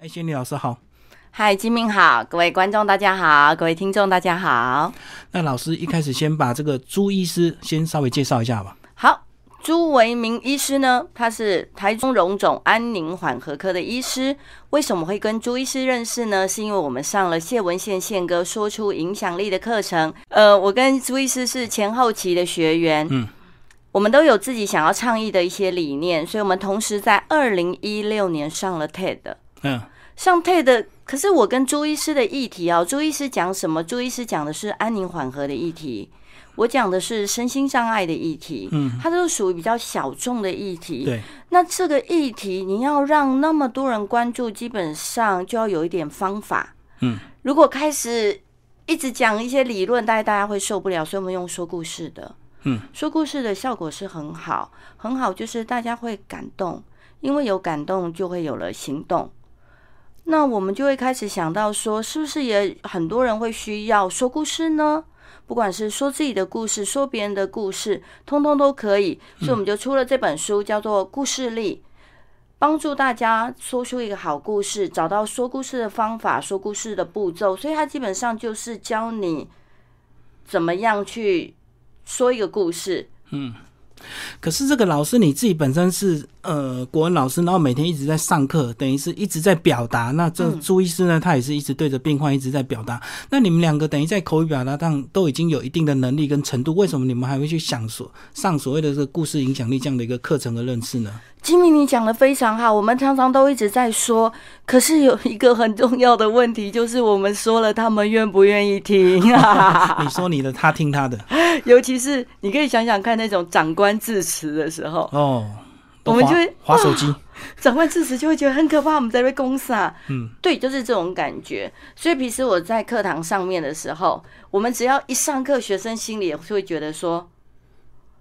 哎，仙女老师好，嗨，金明好，各位观众大家好，各位听众大家好。那老师一开始先把这个朱医师先稍微介绍一下吧。好，朱维明医师呢，他是台中荣总安宁缓和科的医师。为什么会跟朱医师认识呢？是因为我们上了谢文宪宪哥说出影响力的课程。呃，我跟朱医师是前后期的学员，嗯，我们都有自己想要倡议的一些理念，所以我们同时在二零一六年上了 TED。嗯，上 TED，可是我跟朱医师的议题啊，朱医师讲什么？朱医师讲的是安宁缓和的议题，我讲的是身心障碍的议题。嗯，它都是属于比较小众的议题。对，那这个议题你要让那么多人关注，基本上就要有一点方法。嗯，如果开始一直讲一些理论，大概大家会受不了，所以我们用说故事的。嗯，说故事的效果是很好，很好，就是大家会感动，因为有感动就会有了行动。那我们就会开始想到说，是不是也很多人会需要说故事呢？不管是说自己的故事，说别人的故事，通通都可以。所以我们就出了这本书，叫做《故事力》，帮助大家说出一个好故事，找到说故事的方法，说故事的步骤。所以它基本上就是教你怎么样去说一个故事。嗯。可是这个老师你自己本身是呃国文老师，然后每天一直在上课，等于是一直在表达。那这朱医师呢，他也是一直对着病患一直在表达。那你们两个等于在口语表达上都已经有一定的能力跟程度，为什么你们还会去想所上所谓的这个故事影响力这样的一个课程的认识呢？金明，你讲的非常好。我们常常都一直在说，可是有一个很重要的问题，就是我们说了，他们愿不愿意听？你说你的，他听他的。尤其是你可以想想看，那种长官致辞的时候，哦，我们就会划手机。长官致辞就会觉得很可怕，我们在被攻杀。嗯，对，就是这种感觉。所以平时我在课堂上面的时候，我们只要一上课，学生心里也会觉得说。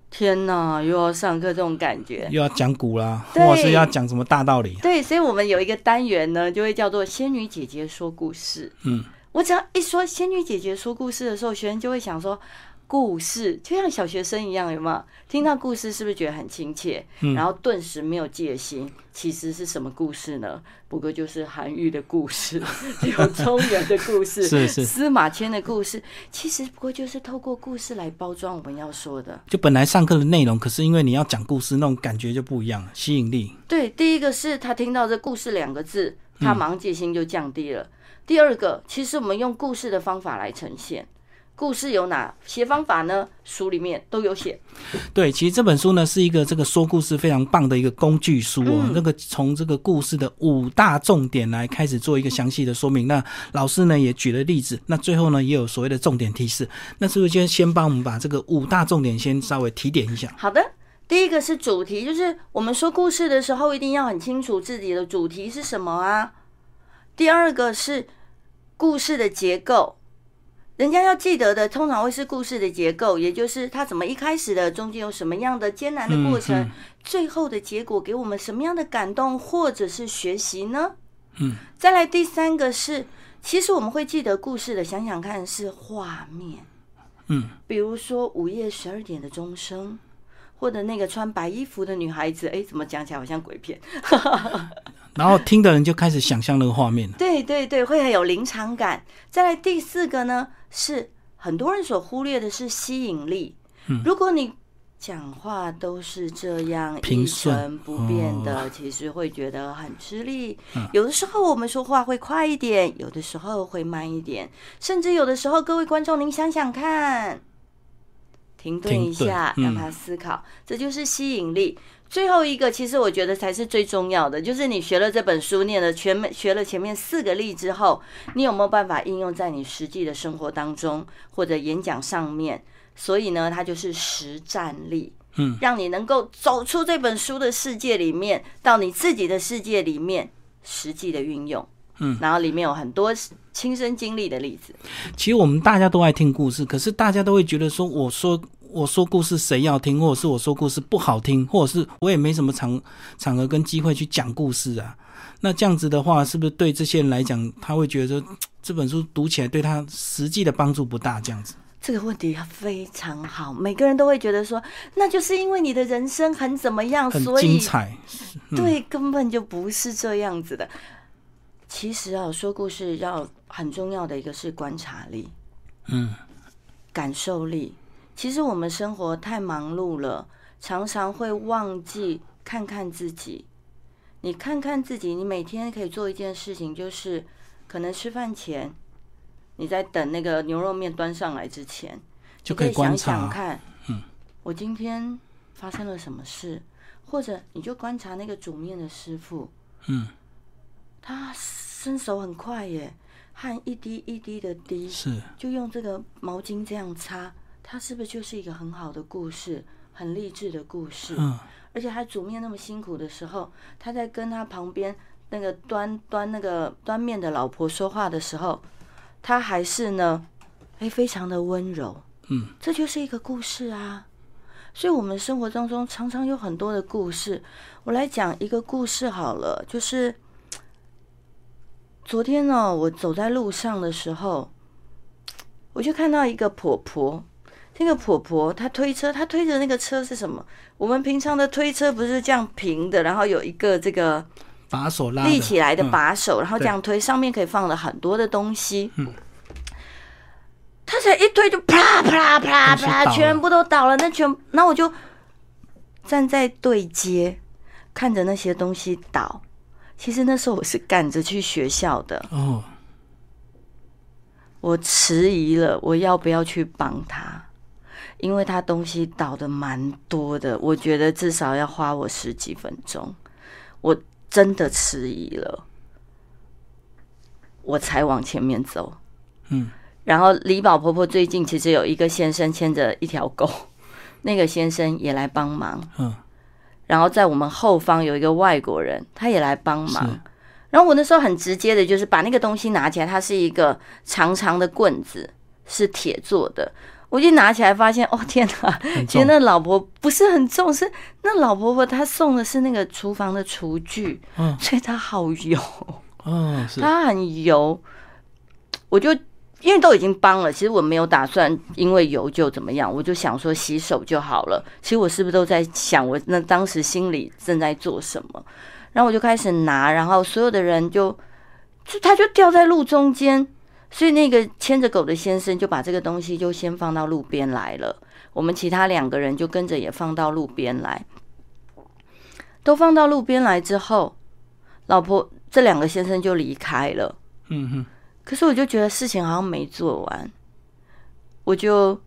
天呐，又要上课这种感觉，又要讲古啦，或者是要讲什么大道理？对，所以我们有一个单元呢，就会叫做“仙女姐姐说故事”。嗯，我只要一说“仙女姐姐说故事”的时候，学生就会想说。故事就像小学生一样，有没有听到故事？是不是觉得很亲切？然后顿时没有戒心。其实是什么故事呢？不过就是韩愈的故事，柳宗元的故事，是是司马迁的故事。其实不过就是透过故事来包装我们要说的。就本来上课的内容，可是因为你要讲故事，那种感觉就不一样了，吸引力。对，第一个是他听到这故事两个字，他盲戒心就降低了。第二个，其实我们用故事的方法来呈现。故事有哪些方法呢？书里面都有写。对，其实这本书呢是一个这个说故事非常棒的一个工具书哦。那个从这个故事的五大重点来开始做一个详细的说明。那老师呢也举了例子，那最后呢也有所谓的重点提示。那是不是先先帮我们把这个五大重点先稍微提点一下？好的，第一个是主题，就是我们说故事的时候一定要很清楚自己的主题是什么啊。第二个是故事的结构。人家要记得的，通常会是故事的结构，也就是他怎么一开始的，中间有什么样的艰难的过程，最后的结果给我们什么样的感动或者是学习呢？嗯，再来第三个是，其实我们会记得故事的，想想看是画面，嗯，比如说午夜十二点的钟声，或者那个穿白衣服的女孩子，哎，怎么讲起来好像鬼片？然后听的人就开始想象那个画面对对对，会很有临场感。再来第四个呢，是很多人所忽略的是吸引力。嗯，如果你讲话都是这样一成不变的，其实会觉得很吃力。有的时候我们说话会快一点，有的时候会慢一点，甚至有的时候，各位观众，您想想看，停顿一下，让他思考，这就是吸引力。最后一个，其实我觉得才是最重要的，就是你学了这本书，念了全学了前面四个例之后，你有没有办法应用在你实际的生活当中或者演讲上面？所以呢，它就是实战力，嗯，让你能够走出这本书的世界里面，到你自己的世界里面实际的运用，嗯，然后里面有很多亲身经历的例子。其实我们大家都爱听故事，可是大家都会觉得说，我说。我说故事谁要听，或者是我说故事不好听，或者是我也没什么场场合跟机会去讲故事啊。那这样子的话，是不是对这些人来讲，他会觉得这本书读起来对他实际的帮助不大？这样子，这个问题非常好，每个人都会觉得说，那就是因为你的人生很怎么样，所以精彩。对，根本就不是这样子的。其实啊，说故事要很重要的一个是观察力，嗯，感受力。其实我们生活太忙碌了，常常会忘记看看自己。你看看自己，你每天可以做一件事情，就是可能吃饭前，你在等那个牛肉面端上来之前，就可以想想看，嗯，我今天发生了什么事，或者你就观察那个煮面的师傅，嗯，他伸手很快耶，汗一滴一滴的滴，是，就用这个毛巾这样擦，它是不是就是一个很好的故事，很励志的故事？嗯，而且他煮面那么辛苦的时候，他在跟他旁边那个端端那个端面的老婆说话的时候，他还是呢，哎，非常的温柔。嗯，这就是一个故事啊。所以，我们生活当中常常有很多的故事。我来讲一个故事好了，就是昨天呢，我走在路上的时候，我就看到一个婆婆。那个婆婆她推车，她推着那个车是什么？我们平常的推车不是这样平的，然后有一个这个把手拉立起来的嗯把手，然后这样推，上面可以放了很多的东西。她才一推就啪啪啪啪全部都倒了。那全，那我就站在对街，看着那些东西倒。其实那时候我是赶着去学校的，哦，我迟疑了，我要不要去帮他？因为他东西倒的蛮多的，我觉得至少要花我十几分钟，我真的迟疑了，我才往前面走。嗯，然后李宝婆婆最近其实有一个先生牵着一条狗，那个先生也来帮忙。嗯，然后在我们后方有一个外国人，他也来帮忙。然后我那时候很直接的，就是把那个东西拿起来，它是一个长长的棍子，是铁做的。我就拿起来，发现哦天哪！其实那老婆不是很重，是那老婆婆她送的是那个厨房的厨具，嗯所以它好油，哦，是，它很油。我就因为都已经帮了，其实我没有打算因为油就怎么样，我就想说洗手就好了。其实我是不是都在想我那当时心里正在做什么？然后我就开始拿，然后所有的人就就他就掉在路中间，所以那个牵着狗的先生就把这个东西就先放到路边来了。我们其他两个人就跟着也放到路边来，都放到路边来之后，老婆这两个先生就离开了。嗯哼，可是我就觉得事情好像没做完，我就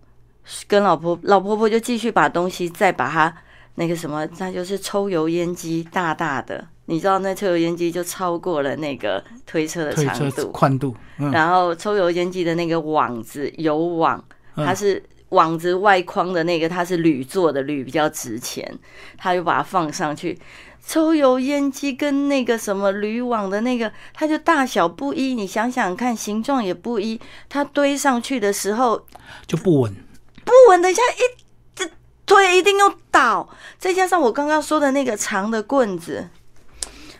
跟老婆老婆婆就继续把东西再把它那个什么，那就是抽油烟机大大的，你知道那抽油烟机就超过了那个推车的长度，宽度，嗯，然后抽油烟机的那个网子油网，嗯。它是网子外框的那个，它是铝做的，铝比较值钱，他就把它放上去。抽油烟机跟那个什么铝网的那个，它就大小不一，你想想看，形状也不一，它堆上去的时候就不稳，不稳，等一下一这推一定又倒，再加上我刚刚说的那个长的棍子，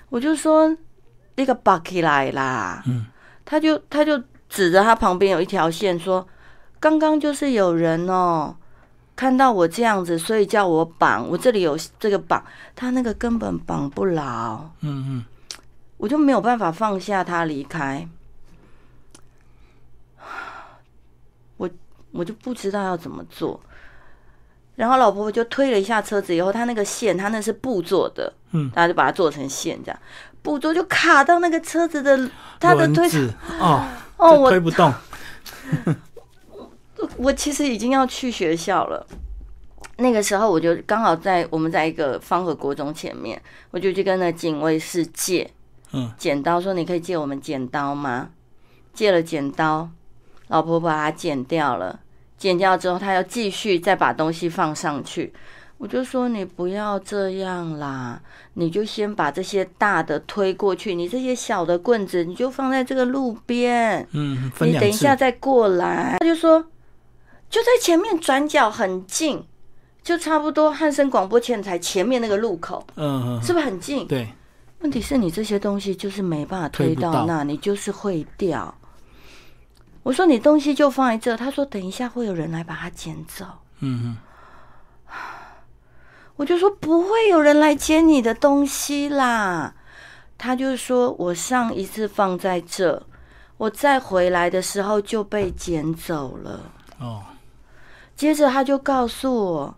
我就说那个拔起来啦，嗯，他就他就指着他旁边有一条线说，刚刚就是有人哦。看到我这样子，所以叫我绑。我这里有这个绑，他那个根本绑不牢，嗯嗯，我就没有办法放下他离开。我我就不知道要怎么做。然后老婆婆就推了一下车子，以后她那个线，她那是布做的，嗯，她就把它做成线，这样布做就卡到那个车子的它的推子哦，哦，我推不动，我其实已经要去学校了。那个时候我就刚好在我们在一个方和国中前面，我就去跟那警卫室借嗯，剪刀，说你可以借我们剪刀吗？借了剪刀，老婆把它剪掉了，剪掉之后，他要继续再把东西放上去。我就说你不要这样啦，你就先把这些大的推过去，你这些小的棍子你就放在这个路边。嗯，你等一下再过来。他就说，就在前面转角很近，就差不多汉森广播电台前面那个路口，嗯嗯，是不是很近？对，问题是你这些东西就是没办法推到那，你就是会掉。我说你东西就放在这，他说等一下会有人来把它捡走。嗯哼，我就说不会有人来捡你的东西啦。他就说我上一次放在这，我再回来的时候就被捡走了。哦，接着他就告诉我，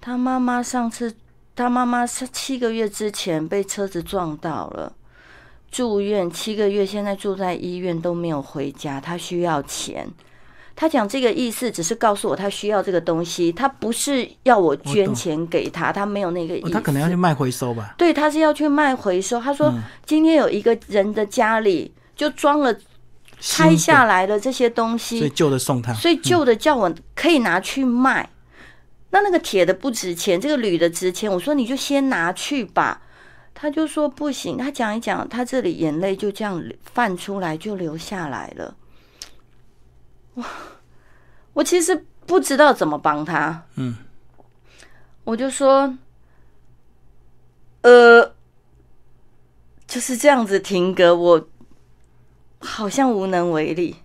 他妈妈上次，他妈妈是七个月之前被车子撞到了，住院七个月，现在住在医院都没有回家，他需要钱。他讲这个意思，只是告诉我他需要这个东西，他不是要我捐钱给他，他没有那个意思。他可能要去卖回收吧？对，他是要去卖回收。他说今天有一个人的家里就装了拆下来的这些东西，所以旧的送他，所以旧的叫我可以拿去卖。那那个铁的不值钱，这个铝的值钱。我说你就先拿去吧。他就说不行。他讲一讲，他这里眼泪就这样泛出来，就流下来了。哇，我其实不知道怎么帮他。嗯，我就说，呃，就是这样子停格，我好像无能为力。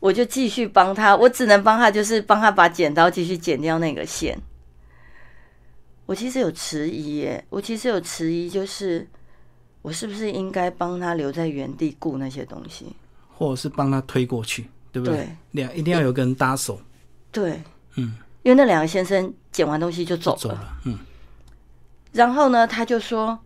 我就继续帮他，我只能帮他，就是帮他把剪刀继续剪掉那个线。我其实有迟疑耶，我其实有迟疑，就是我是不是应该帮他留在原地顾那些东西？或者是帮他推过去，对不对？两一定要有个人搭手。对，嗯，因为那两个先生剪完东西就走了，嗯。然后呢，他就说：“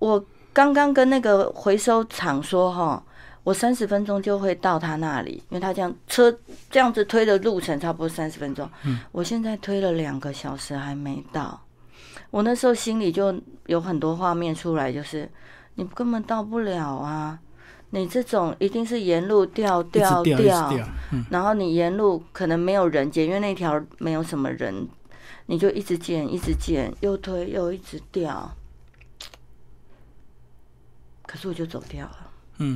我刚刚跟那个回收厂说，哈，我三十分钟就会到他那里，因为他这样车这样子推的路程差不多三十分钟。嗯，我现在推了两个小时还没到，我那时候心里就有很多画面出来，就是你根本到不了啊。”你这种一定是沿路掉掉掉，然后你沿路可能没有人捡，因为那条没有什么人，你就一直捡，一直捡，又推又一直掉。可是我就走掉了，嗯，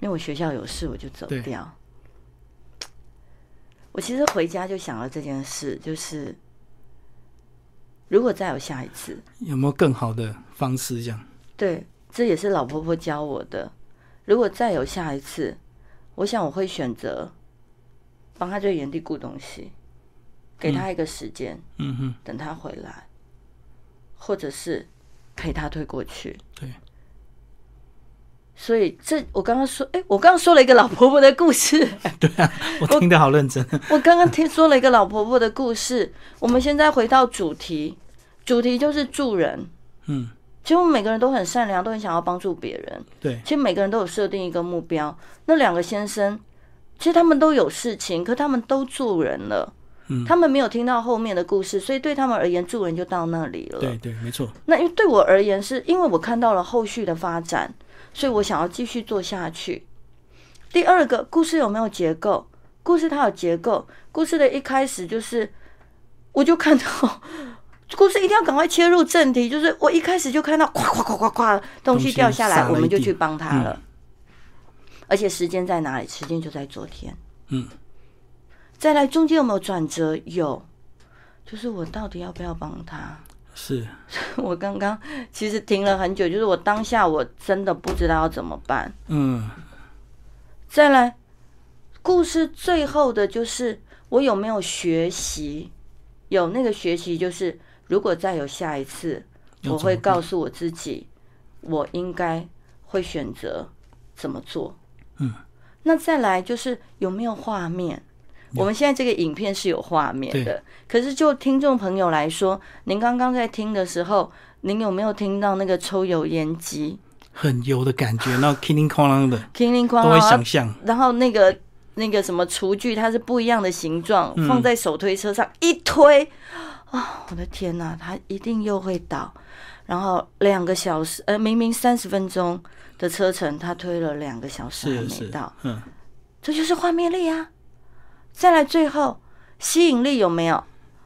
因为我学校有事，我就走掉。我其实回家就想了这件事，就是如果再有下一次，有没有更好的方式？这样对，这也是老婆婆教我的。如果再有下一次，我想我会选择帮他在原地顾东西，给他一个时间，嗯哼，等他回来，或者是陪他推过去。对。所以这我刚刚说，哎，我刚刚说了一个老婆婆的故事。对啊，我听得好认真。我刚刚听说了一个老婆婆的故事。我们现在回到主题，主题就是助人。嗯。其实我们每个人都很善良，都很想要帮助别人。对，其实每个人都有设定一个目标。那两个先生，其实他们都有事情，可他们都助人了。嗯，他们没有听到后面的故事，所以对他们而言，助人就到那里了。对对，没错。那因为对我而言，是因为我看到了后续的发展，所以我想要继续做下去。第二个故事有没有结构？故事它有结构。故事的一开始就是，我就看到。故事一定要赶快切入正题，就是我一开始就看到咵咵咵咵咵东西掉下来，我们就去帮他了。而且时间在哪里？时间就在昨天。嗯。再来，中间有没有转折？有。就是我到底要不要帮他？是。我刚刚其实停了很久，就是我当下我真的不知道要怎么办。嗯。再来，故事最后的就是我有没有学习？有那个学习就是。如果再有下一次，我会告诉我自己，我应该会选择怎么做。嗯，那再来就是有没有画面？我们现在这个影片是有画面的，可是就听众朋友来说，您刚刚在听的时候，您有没有听到那个抽油烟机很油的感觉？那叮铃哐啷的，哐啷，都会想象。然后那个那个什么厨具，它是不一样的形状，放在手推车上一推。啊，我的天哪，它一定又会倒。然后两个小时，呃，明明三十分钟的车程，他推了两个小时还没到。嗯，这就是画面力啊。再来最后吸引力有没有？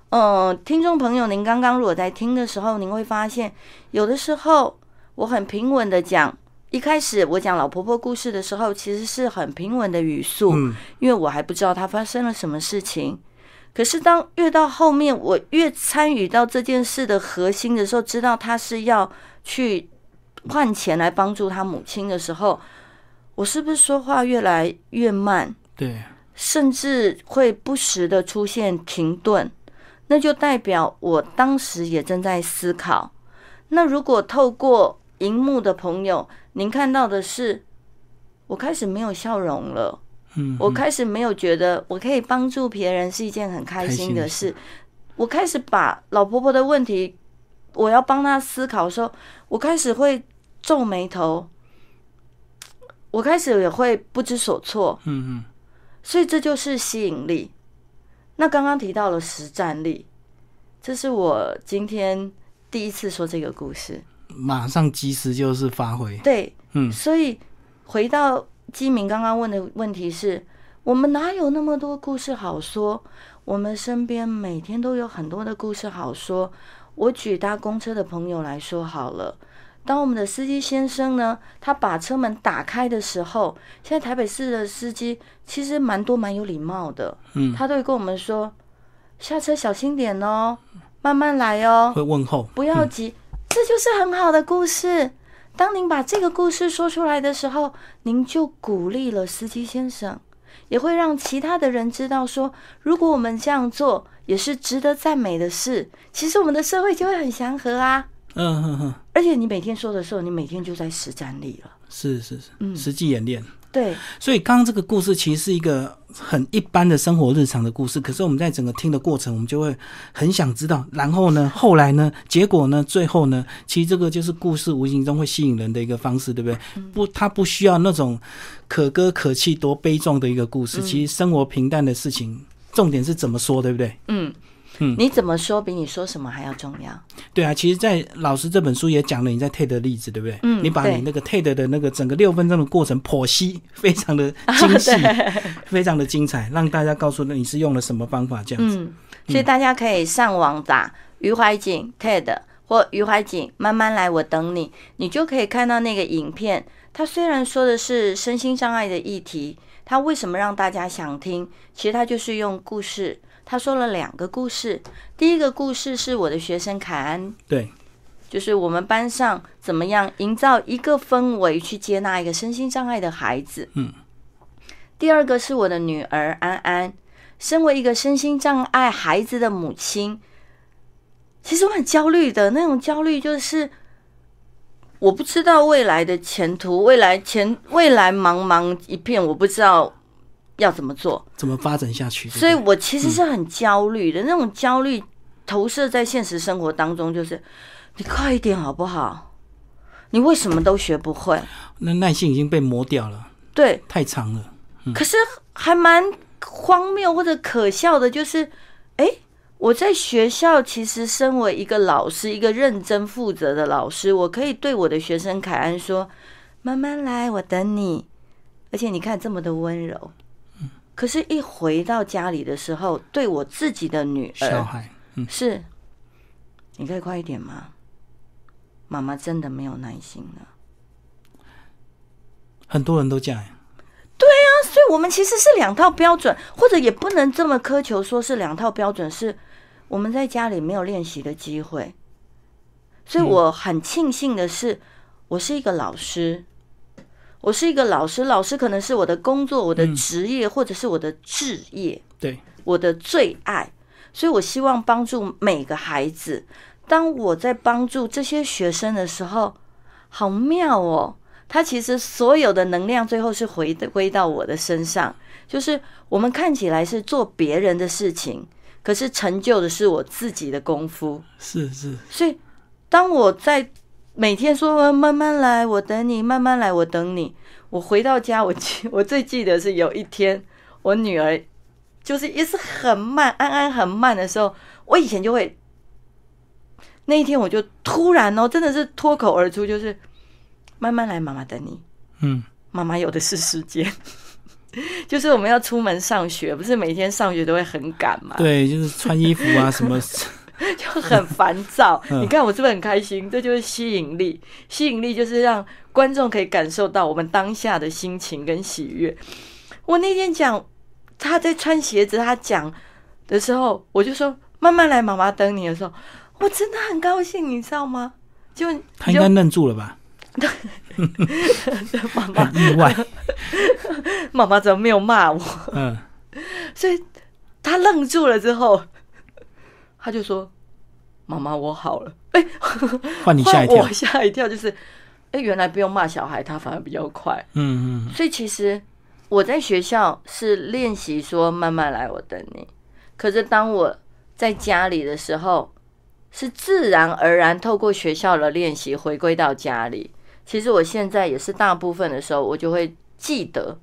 嗯，听众朋友，您刚刚如果在听的时候，您会发现有的时候我很平稳的讲，一开始我讲老婆婆故事的时候，其实是很平稳的语速，因为我还不知道她发生了什么事情。可是，当越到后面，我越参与到这件事的核心的时候，知道她是要去换钱来帮助她母亲的时候，我是不是说话越来越慢？对，甚至会不时的出现停顿，那就代表我当时也正在思考。那如果透过荧幕的朋友，您看到的是，我开始没有笑容了，嗯，我开始没有觉得我可以帮助别人是一件很开心的事，我开始把老婆婆的问题，我要帮她思考的时候，我开始会皱眉头，我开始也会不知所措，嗯嗯，所以这就是吸引力。那刚刚提到了实战力，这是我今天第一次说这个故事。马上及时就是发挥，对，嗯，所以回到基明刚刚问的问题是：我们哪有那么多故事好说？我们身边每天都有很多的故事好说。我举搭公车的朋友来说好了，当我们的司机先生呢，他把车门打开的时候，现在台北市的司机其实蛮多蛮有礼貌的，嗯，他都会跟我们说：下车小心点哦，慢慢来哦，会问候，不要急。这就是很好的故事。当您把这个故事说出来的时候，您就鼓励了司机先生，也会让其他的人知道说，如果我们这样做，也是值得赞美的事。其实我们的社会就会很祥和啊。嗯哼哼，而且你每天说的时候，你每天就在实战力了。是是是，嗯实际演练。对，所以刚刚这个故事其实是一个很一般的生活日常的故事，可是我们在整个听的过程，我们就会很想知道，然后呢，后来呢，结果呢，最后呢，其实这个就是故事无形中会吸引人的一个方式，对不对？不，它不需要那种可歌可泣、多悲壮的一个故事，其实生活平淡的事情，重点是怎么说，对不对？嗯嗯你怎么说比你说什么还要重要。对啊，其实，在老师这本书也讲了你在 TED 的例子，对不对？嗯你把你那个 TED 的那个整个六分钟的过程剖析，非常的精 细，非常的精彩，让大家告诉你是用了什么方法这样子。嗯，所以大家可以上网打余怀瑾 TED 或余怀瑾慢慢来，我等你，你就可以看到那个影片。他虽然说的是身心障碍的议题，他为什么让大家想听？其实他就是用故事，他说了两个故事。第一个故事是我的学生凯安，对，就是我们班上怎么样营造一个氛围去接纳一个身心障碍的孩子。嗯。第二个是我的女儿安安，身为一个身心障碍孩子的母亲，其实我很焦虑的那种焦虑，就是我不知道未来的前途，未来前未来茫茫一片，我不知道要怎么做。怎么发展下去？所以我其实是很焦虑的，那种焦虑投射在现实生活当中，就是你快一点好不好？你为什么都学不会？那耐性已经被磨掉了，对，太长了。可是还蛮荒谬或者可笑的，就是，哎，我在学校其实身为一个老师，一个认真负责的老师，我可以对我的学生凯安说：“慢慢来，我等你。”而且你看这么的温柔。可是，一回到家里的时候，对我自己的女儿小孩，嗯，是，你可以快一点吗？妈妈真的没有耐心了。很多人都这样。对啊所以，我们其实是两套标准，或者也不能这么苛求，说是两套标准，是我们在家里没有练习的机会。所以我很庆幸的是，我是一个老师，我是一个老师，老师可能是我的工作、我的职业，或者是我的志业，对，我的最爱。所以我希望帮助每个孩子。当我在帮助这些学生的时候，好妙哦！他其实所有的能量最后是回归到我的身上，就是我们看起来是做别人的事情，可是成就的是我自己的功夫。是是，所以当我在每天说慢慢来，我等你，慢慢来，我等你，我回到家，我记 我最记得是有一天，我女儿就是也是很慢，安安很慢的时候，我以前就会那一天我就突然哦，真的是脱口而出，就是。慢慢来，妈妈等你。嗯，妈妈有的是时间，就是我们要出门上学，不是每天上学都会很赶嘛？对，就是穿衣服啊什么，就很烦躁。嗯你看我是不是很开心？这就是吸引力，吸引力就是让观众可以感受到我们当下的心情跟喜悦。我那天讲他在穿鞋子，他讲的时候，我就说慢慢来，妈妈等你的时候，我真的很高兴，你知道吗？就他应该愣住了吧？妈妈很意外，妈妈怎么没有骂我？嗯，所以他愣住了之后，他就说：“妈妈，我好了。”哎，换你吓一跳，我吓一跳，就是哎，原来不用骂小孩，他反而比较快。嗯嗯。所以其实我在学校是练习说慢慢来，我等你。可是当我在家里的时候，是自然而然透过学校的练习回归到家里。其实我现在也是大部分的时候，我就会记得，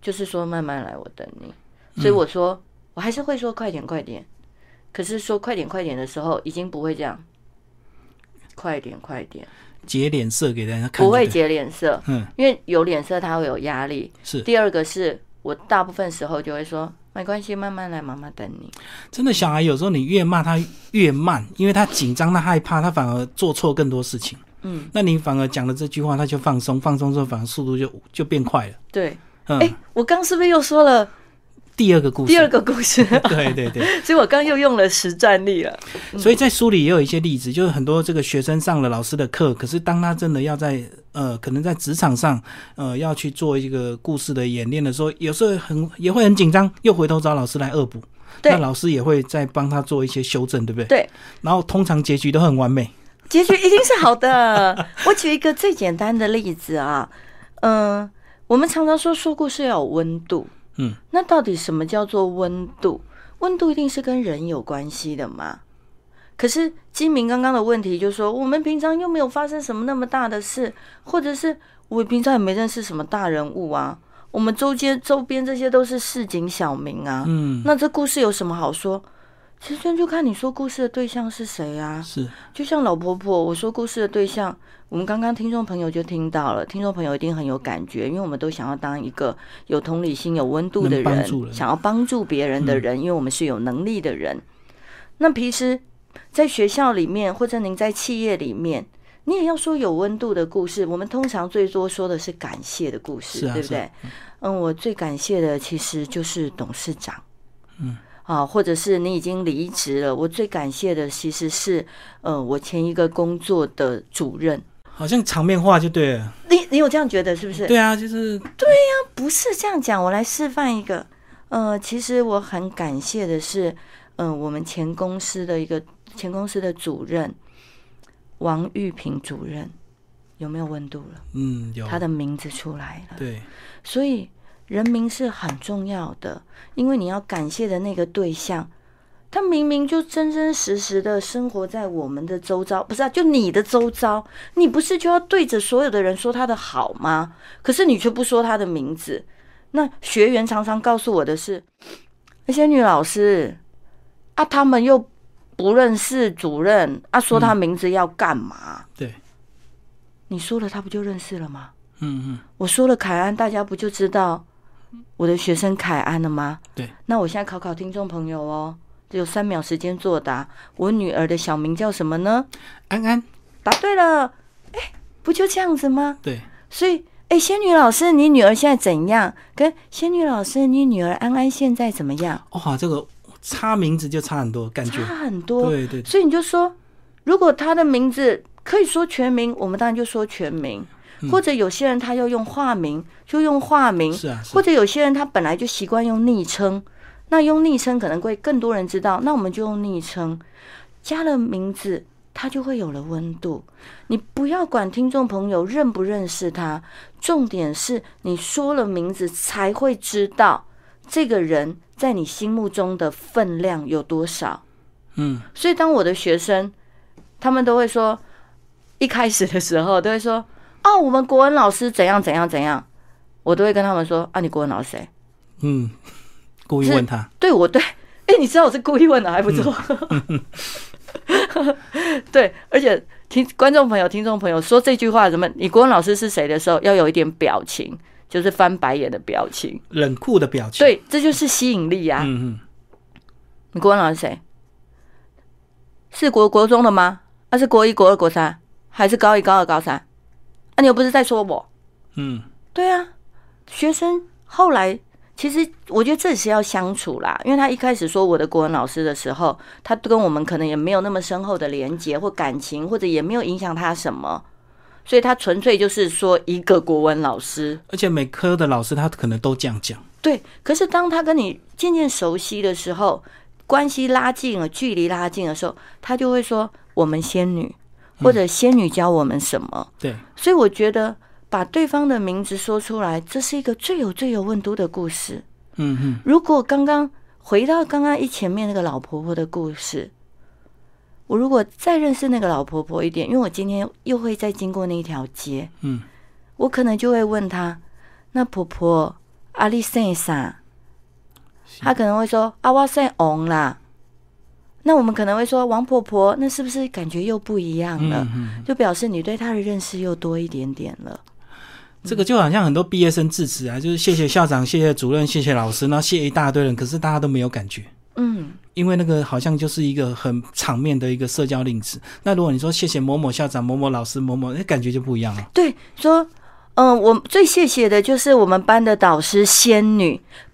就是说慢慢来，我等你。所以我说，我还是会说快点快点。可是说快点快点的时候，已经不会这样。快点快点，结脸色给大家看。不会结脸色，嗯，因为有脸色他会有压力。是。第二个是我大部分时候就会说。没关系，慢慢来，妈妈等你。真的，小孩有时候你越骂他越慢，因为他紧张、他害怕，他反而做错更多事情。嗯，那你反而讲了这句话，他就放松，放松之后反而速度就就变快了。对，哎，我刚是不是又说了？第二个故事，第二个故事，对 对对，所以我刚又用了实战例了。所以在书里也有一些例子，就是很多这个学生上了老师的课，可是当他真的要在呃，可能在职场上呃要去做一个故事的演练的时候，有时候很也会很紧张，又回头找老师来恶补。那老师也会再帮他做一些修正，对不对？对。然后通常结局都很完美，结局一定是好的。我举一个最简单的例子啊，嗯，我们常常说说故事要有温度。嗯，那到底什么叫做温度？温度一定是跟人有关系的嘛？可是金明刚刚的问题就是说，我们平常又没有发生什么那么大的事，或者是我平常也没认识什么大人物啊，我们周街周边这些都是市井小民啊。嗯，那这故事有什么好说？其实就看你说故事的对象是谁啊。是，就像老婆婆，我说故事的对象。我们刚刚听众朋友就听到了，听众朋友一定很有感觉，因为我们都想要当一个有同理心、有温度的人，想要帮助别人的人，因为我们是有能力的人。那平时在学校里面，或者您在企业里面，你也要说有温度的故事。我们通常最多说的是感谢的故事，对不对？嗯，我最感谢的其实就是董事长，嗯，啊，或者是你已经离职了，我最感谢的其实是，呃，我前一个工作的主任。好像场面话就对了。你你有这样觉得是不是？对啊，就是对呀，不是这样讲。我来示范一个。呃，其实我很感谢的是，嗯，我们前公司的一个前公司的主任王玉平主任，有没有温度了？嗯，有。他的名字出来了。对。所以人名是很重要的，因为你要感谢的那个对象。他明明就真真实实的生活在我们的周遭，不是啊？就你的周遭，你不是就要对着所有的人说他的好吗？可是你却不说他的名字。那学员常常告诉我的是，那些女老师啊，他们又不认识主任啊，说他名字要干嘛？对，你说了，他不就认识了吗？嗯嗯，我说了凯安，大家不就知道我的学生凯安了吗？对，那我现在考考听众朋友哦。只有三秒时间作答。我女儿的小名叫什么呢？安安。答对了。哎，不就这样子吗？对。所以，哎，仙女老师，你女儿现在怎样？跟仙女老师，你女儿安安现在怎么样？哇，这个差名字就差很多，感觉差很多。对对。所以你就说，如果她的名字可以说全名，我们当然就说全名。或者有些人他要用化名，就用化名。是啊。或者有些人他本来就习惯用昵称。那用昵称可能会更多人知道，那我们就用昵称，加了名字，他就会有了温度。你不要管听众朋友认不认识他，重点是你说了名字才会知道这个人在你心目中的分量有多少。嗯，所以当我的学生，他们都会说，一开始的时候都会说，哦，我们国文老师怎样怎样怎样，我都会跟他们说，啊，你国文老师谁？嗯。故意问他，对我对，哎，你知道我是故意问的，还不错。对，而且听观众朋友、听众朋友说这句话，什么“你国文老师是谁”的时候，要有一点表情，就是翻白眼的表情，冷酷的表情。对，这就是吸引力啊。嗯嗯，你国文老师谁？是国国中的吗？啊是国一、国二、国三？还是高一、高二、高三？啊，你又不是在说我。嗯，对啊，学生后来。其实我觉得这也是要相处啦，因为他一开始说我的国文老师的时候，他跟我们可能也没有那么深厚的连接或感情，或者也没有影响他什么，所以他纯粹就是说一个国文老师。而且每科的老师他可能都这样讲。对，可是当他跟你渐渐熟悉的时候，关系拉近了，距离拉近的时候，他就会说：“我们仙女，或者仙女教我们什么。对，所以我觉得把对方的名字说出来，这是一个最有最有温度的故事。嗯嗯，如果刚刚回到刚刚一前面那个老婆婆的故事，我如果再认识那个老婆婆一点，因为我今天又会再经过那一条街，嗯，我可能就会问她：“那婆婆阿里姓啥？”她可能会说：“啊，我姓王啦。”那我们可能会说：“王婆婆，那是不是感觉又不一样了？就表示你对她的认识又多一点点了。”这个就好像很多毕业生致辞啊，就是谢谢校长、谢谢主任、谢谢老师，然后谢一大堆人，可是大家都没有感觉。嗯，因为那个好像就是一个很场面的一个社交令词。那如果你说谢谢某某校长、某某老师、某某，那感觉就不一样了。对，说，嗯，我最谢谢的就是我们班的导师仙女，啪，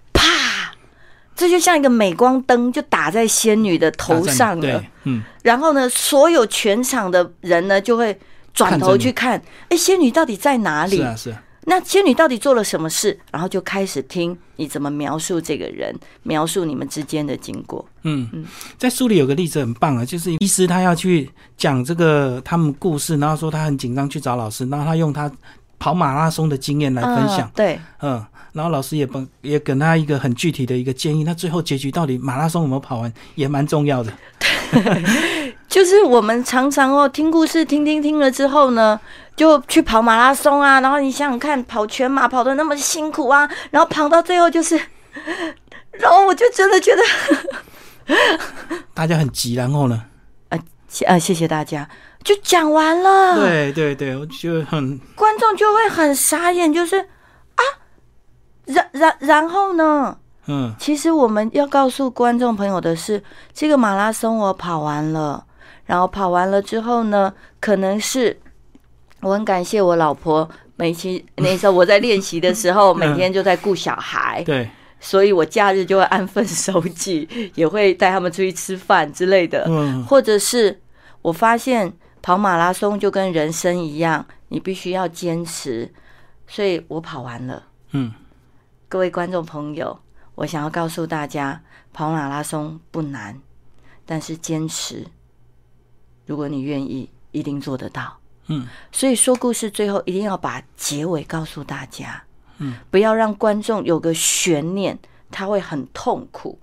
这就像一个镁光灯就打在仙女的头上了。对，嗯，然后呢，所有全场的人呢就会转头去看，哎，仙女到底在哪里？是啊，是啊。那仙女到底做了什么事？然后就开始听你怎么描述这个人，描述你们之间的经过。嗯嗯，在书里有个例子很棒啊，就是医师他要去讲这个他们故事，然后说他很紧张去找老师，然后他用他跑马拉松的经验来分享。对，嗯，然后老师也帮也给他一个很具体的一个建议。那最后结局到底马拉松有没有跑完，也蛮重要的。就是我们常常哦听故事听听听了之后呢。就去跑马拉松啊，然后你想想看，跑全马跑的那么辛苦啊，然后跑到最后就是，然后我就真的觉得 大家很急，然后呢，啊啊，谢谢大家，就讲完了。对对对，我觉得很观众就会很傻眼，就是啊，然然然后呢，嗯，其实我们要告诉观众朋友的是，这个马拉松我跑完了，然后跑完了之后呢，可能是。我很感谢我老婆，每期 那时候我在练习的时候，每天就在顾小孩，对，所以我假日就会安分守己，也会带他们出去吃饭之类的。嗯，或者是我发现跑马拉松就跟人生一样，你必须要坚持，所以我跑完了。嗯，各位观众朋友，我想要告诉大家，跑马拉松不难，但是坚持，如果你愿意，一定做得到。嗯，所以说故事最后一定要把结尾告诉大家，嗯，不要让观众有个悬念，他会很痛苦。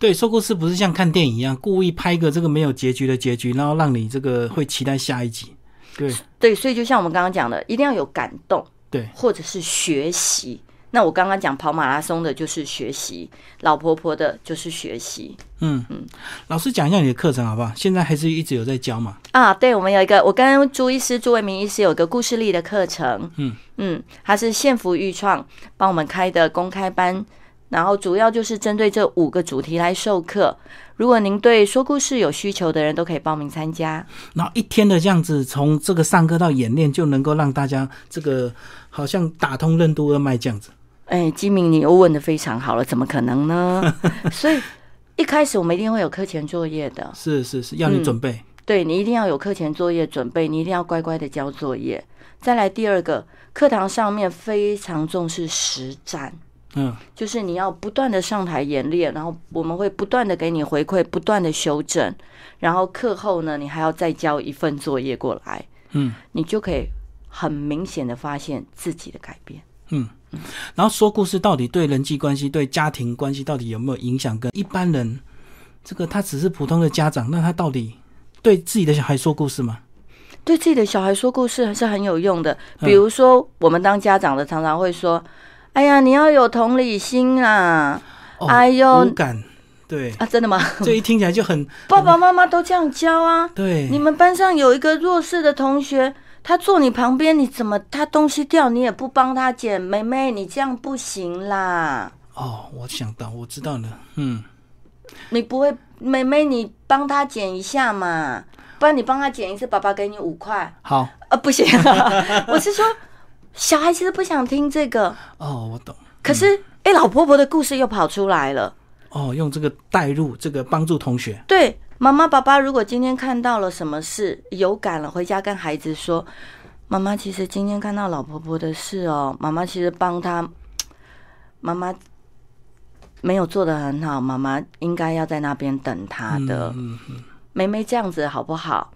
对，说故事不是像看电影一样，故意拍个这个没有结局的结局，然后让你这个会期待下一集。对对，所以就像我们刚刚讲的，一定要有感动，对，或者是学习。那我刚刚讲跑马拉松的就是学习，老婆婆的就是学习。嗯嗯，老师讲一下你的课程好不好？现在还是一直有在教嘛？啊，对，我们有一个，我跟朱医师、朱伟明医师有个故事力的课程。嗯嗯，他是幸福育创帮我们开的公开班，然后主要就是针对这五个主题来授课。如果您对说故事有需求的人，都可以报名参加。然后一天的这样子，从这个上课到演练，就能够让大家这个好像打通任督二脉这样子。哎，金明，你又问的非常好了，怎么可能呢？所以一开始我们一定会有课前作业的，是是是，要你准备。对你一定要有课前作业准备，你一定要乖乖的交作业。再来第二个，课堂上面非常重视实战，嗯，就是你要不断的上台演练，然后我们会不断的给你回馈，不断的修正，然后课后呢，你还要再交一份作业过来，嗯，你就可以很明显的发现自己的改变。嗯，然后说故事到底对人际关系、对家庭关系到底有没有影响？跟一般人，这个他只是普通的家长，那他到底对自己的小孩说故事吗？对自己的小孩说故事还是很有用的。比如说，我们当家长的常常会说：“哎呀，你要有同理心啊！”哎呦，无感，对啊，真的吗？这一听起来就很 爸爸妈妈都这样教啊。对，你们班上有一个弱势的同学。他坐你旁边，你怎么他东西掉，你也不帮他捡？妹妹，你这样不行啦！哦，我想到，我知道了，嗯，你不会，妹妹，你帮他捡一下嘛，不然你帮他捡一次，爸爸给你五块。好，呃，不行，我是说，小孩其实不想听这个。哦，我懂。可是，哎，老婆婆的故事又跑出来了。哦，用这个带入，这个帮助同学。对。妈妈、爸爸，如果今天看到了什么事，有感了，回家跟孩子说：“妈妈，其实今天看到老婆婆的事哦，妈妈其实帮她，妈妈没有做的很好，妈妈应该要在那边等她的。”嗯梅梅这样子好不好？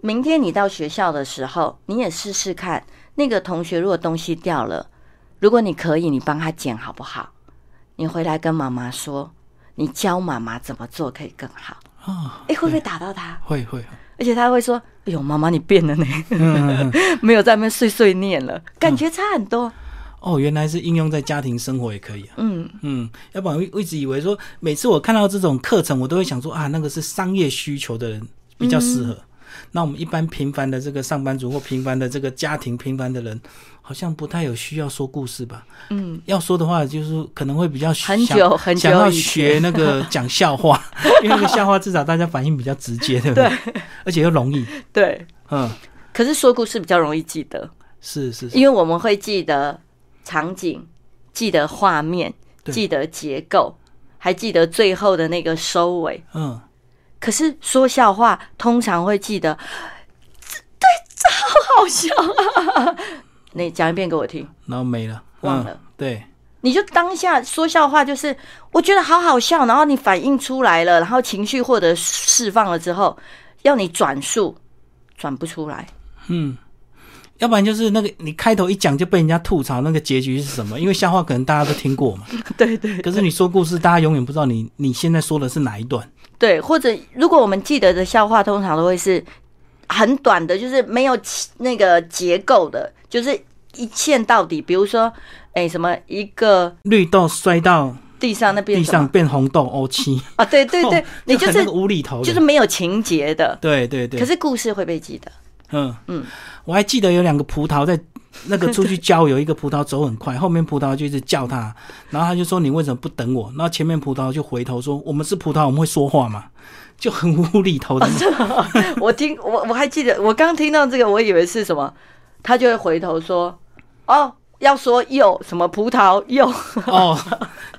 明天你到学校的时候，你也试试看，那个同学如果东西掉了，如果你可以，你帮他捡好不好？你回来跟妈妈说，你教妈妈怎么做可以更好。哦，哎，会不会打到他？会会，而且他会说：“哎呦，妈妈你变了呢，没有在那边碎碎念了，感觉差很多。”哦，原来是应用在家庭生活也可以啊。嗯，嗯，要不然我我一直以为说，每次我看到这种课程，我都会想说啊，那个是商业需求的人比较适合。那我们一般平凡的这个上班族或平凡的这个家庭平凡的人，好像不太有需要说故事吧？嗯，要说的话，就是可能会比较很久很久想要学那个讲笑话，因为那个笑话至少大家反应比较直接，对不对？而且又容易。对。嗯，可是说故事比较容易记得，是是是，因为我们会记得场景，记得画面，对记得结构，还记得最后的那个收尾。嗯，可是说笑话通常会记得，这对，这好好笑啊！你讲一遍给我听。然后没了，忘了嗯。对，你就当下说笑话，就是我觉得好好笑，然后你反应出来了，然后情绪获得释放了之后，要你转述，转不出来。嗯。要不然就是那个你开头一讲就被人家吐槽，那个结局是什么？因为笑话可能大家都听过嘛，对对可是你说故事，大家永远不知道你你现在说的是哪一段。对，或者如果我们记得的笑话，通常都会是很短的，就是没有那个结构的，就是一线到底。比如说，哎，什么一个绿豆摔到地上那边地上变红豆欧七，啊，对对对，哦你就是无厘头，就是没有情节的，对对对。可是故事会被记得。嗯嗯，我还记得有两个葡萄在那个出去郊游，一个葡萄走很快，后面葡萄就一直叫他，然后他就说你为什么不等我？然后前面葡萄就回头说我们是葡萄，我们会说话嘛，就很无厘头的。我听我我还记得，我刚听到这个，我以为是什么，他就会回头说：“哦，要说柚什么葡萄柚。哦，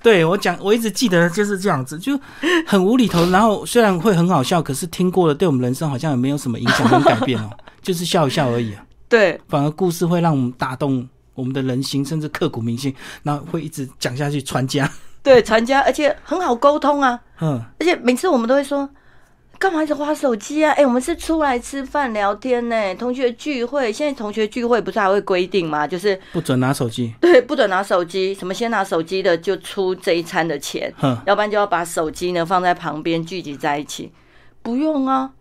对我讲，我一直记得就是这样子，就很无厘头。然后虽然会很好笑，可是听过了，对我们人生好像也没有什么影响跟改变哦，就是笑一笑而已啊。”对，反而故事会让我们打动我们的人心，甚至刻骨铭心，然后会一直讲下去传家。对，传家，而且很好沟通啊。嗯，而且每次我们都会说，干嘛一直花手机啊？哎、我们是出来吃饭聊天呢，同学聚会。现在同学聚会不是还会规定吗？就是不准拿手机。对，不准拿手机，什么先拿手机的就出这一餐的钱，哼，要不然就要把手机呢放在旁边聚集在一起。不用啊，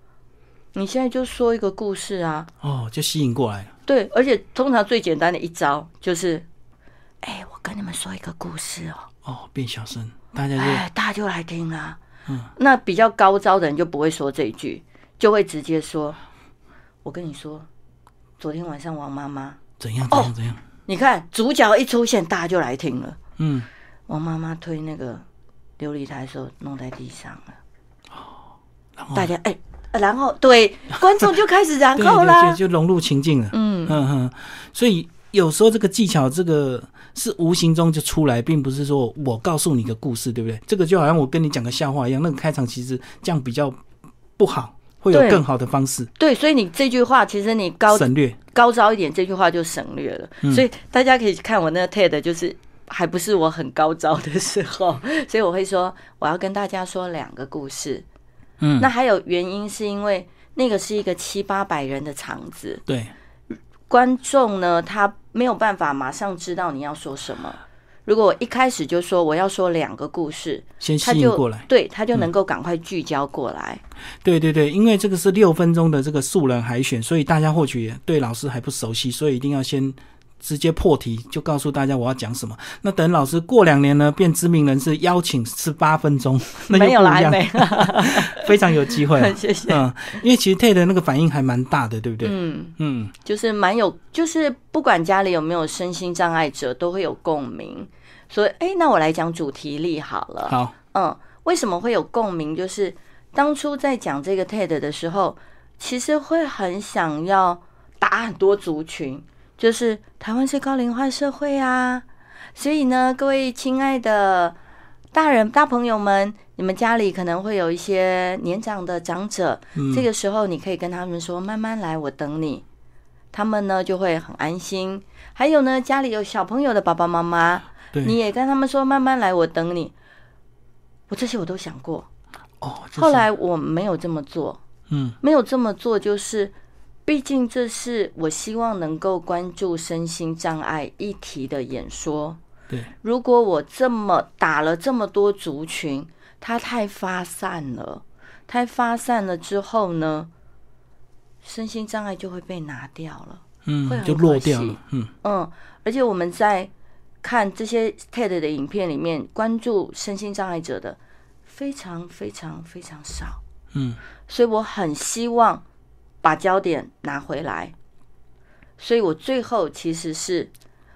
你现在就说一个故事啊。哦，就吸引过来了。对，而且通常最简单的一招就是，哎、我跟你们说一个故事哦。哦，变小声，大家就哎，大家就来听啊。嗯，那比较高招的人就不会说这一句，就会直接说：“我跟你说，昨天晚上王妈妈，怎样怎样怎样。你看主角一出现，大家就来听了。嗯，王妈妈推那个琉璃台的时候弄在地上了，然后大家哎、然后对观众就开始 然后啦就，就融入情境了。嗯，嗯哼，所以有时候这个技巧，这个是无形中就出来，并不是说我告诉你个故事，对不对？这个就好像我跟你讲个笑话一样，那个开场其实这样比较不好，会有更好的方式对，所以你这句话其实你高省略。高招一点，这句话就省略了。嗯所以大家可以看我那个 TED，就是还不是我很高招的时候，所以我会说我要跟大家说两个故事。嗯，那还有原因是因为那个是一个七八百人的场子，对，观众呢他没有办法马上知道你要说什么。如果我一开始就说我要说两个故事，先吸引过来。对他就能够赶快聚焦过来。对对对，因为这个是六分钟的这个素人海选，所以大家或许也对老师还不熟悉，所以一定要先直接破题，就告诉大家我要讲什么。那等老师过两年呢，变知名人士，邀请十八分钟，那没有啦，没，非常有机会、啊。谢谢。嗯，因为其实 Ted 那个反应还蛮大的，对不对？嗯。嗯，就是蛮有，就是不管家里有没有身心障碍者，都会有共鸣。所以，哎、那我来讲主题力好了。好，嗯，为什么会有共鸣？就是当初在讲这个 TED 的时候，其实会很想要打很多族群，就是台湾是高龄化社会啊，所以呢，各位亲爱的大人、大朋友们，你们家里可能会有一些年长的长者，嗯，这个时候你可以跟他们说：“慢慢来，我等你。”他们呢就会很安心。还有呢，家里有小朋友的爸爸妈妈，你也跟他们说：“慢慢来，我等你。”我这些我都想过，哦，后来我没有这么做，嗯，没有这么做，就是毕竟这是我希望能够关注身心障碍议题的演说。对，如果我这么打了这么多族群，它太发散了，太发散了之后呢，身心障碍就会被拿掉了。嗯会，很就落掉了。嗯，嗯，而且我们在看这些 TED 的影片里面，关注身心障碍者的非常非常非常少。嗯，所以我很希望把焦点拿回来。所以我最后其实是，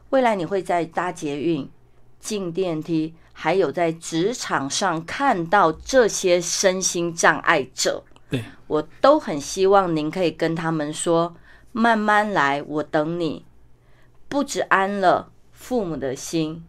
未来你会在搭捷运、进电梯，还有在职场上看到这些身心障碍者，对，我都很希望您可以跟他们说，慢慢来，我等你。不止安了父母的心，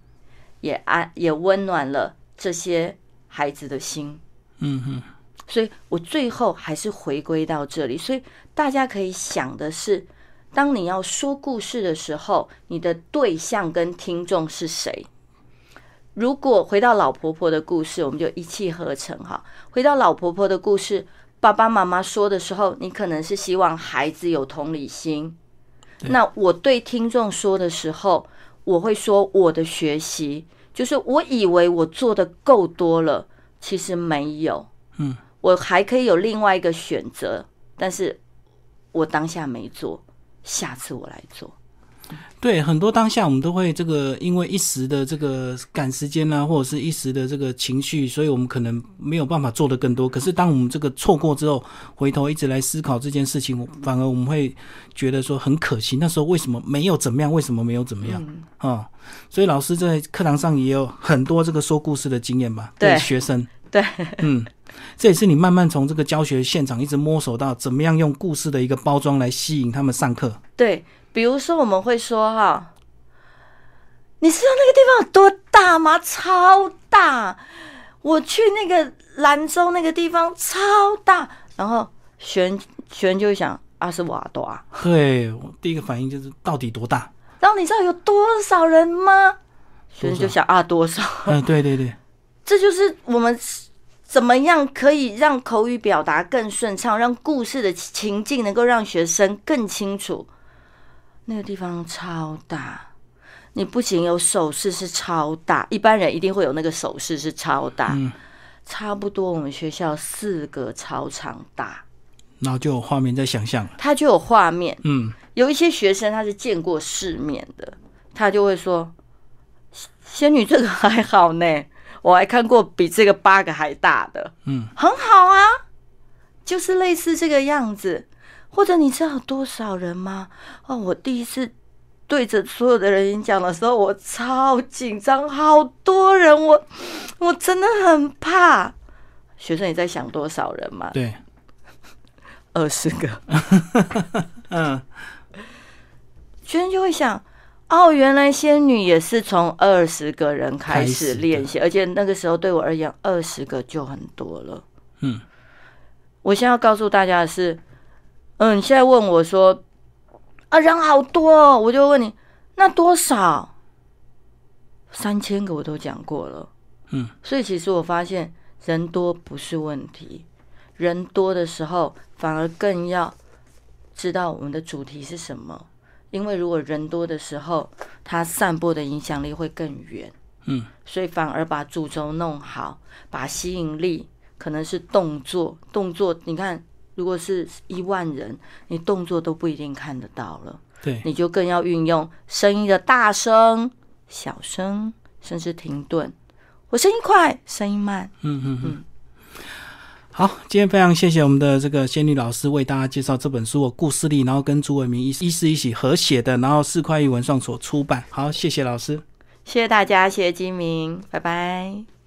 也安也温暖了这些孩子的心。嗯哼，所以我最后还是回归到这里。所以大家可以想的是，当你要说故事的时候，你的对象跟听众是谁？如果回到老婆婆的故事，我们就一气呵成哈。回到老婆婆的故事，爸爸妈妈说的时候，你可能是希望孩子有同理心。那我对听众说的时候，我会说我的学习，就是我以为我做的够多了，其实没有。嗯，我还可以有另外一个选择，但是我当下没做，下次我来做。对，很多当下我们都会这个，因为一时的这个赶时间啊，或者是一时的这个情绪，所以我们可能没有办法做的更多。可是当我们这个错过之后，回头一直来思考这件事情，反而我们会觉得说很可惜，那时候为什么没有怎么样？为什么没有怎么样？啊、所以老师在课堂上也有很多这个说故事的经验吧？对学生，对，嗯，这也是你慢慢从这个教学现场一直摸索到怎么样用故事的一个包装来吸引他们上课。对，比如说我们会说哈，你知道那个地方有多大吗？超大！我去那个兰州那个地方超大，然后学员学员就会想啊是瓦多啊，对我第一个反应就是到底多大？然后你知道有多少人吗？学员就想啊多少？嗯，对对对，这就是我们怎么样可以让口语表达更顺畅，让故事的情境能够让学生更清楚。那个地方超大，你不仅有手势是超大，一般人一定会有那个手势是超大，嗯差不多我们学校四个操场大，然后就有画面在想象了。它就有画面。嗯，有一些学生他是见过世面的，他就会说：“仙女这个还好呢，我还看过比这个八个还大的，嗯，很好啊，就是类似这个样子。或者你知道有多少人吗？哦，我第一次对着所有的人演讲的时候，我超紧张，好多人，我我真的很怕。学生，也在想多少人嘛？对，二十个。嗯，学生就会想，哦，原来仙女也是从二十个人开开始练习，而且那个时候对我而言，二十个就很多了。嗯，我现在要告诉大家的是，嗯，你现在问我说，啊，人好多、哦，我就问你，那多少？三千个我都讲过了。嗯，所以其实我发现人多不是问题，人多的时候反而更要知道我们的主题是什么。因为如果人多的时候，它散播的影响力会更远。嗯，所以反而把主轴弄好，把吸引力可能是动作，动作你看，如果是一万人，你动作都不一定看得到了，对，你就更要运用声音的大声、小声，甚至停顿。我声音快，声音慢，嗯嗯嗯。好，今天非常谢谢我们的这个仙女老师为大家介绍这本书我故事力，然后跟朱伟明医医师一起合写的，然后四块一文上所出版。好，谢谢老师。谢谢大家，谢谢金明，拜拜。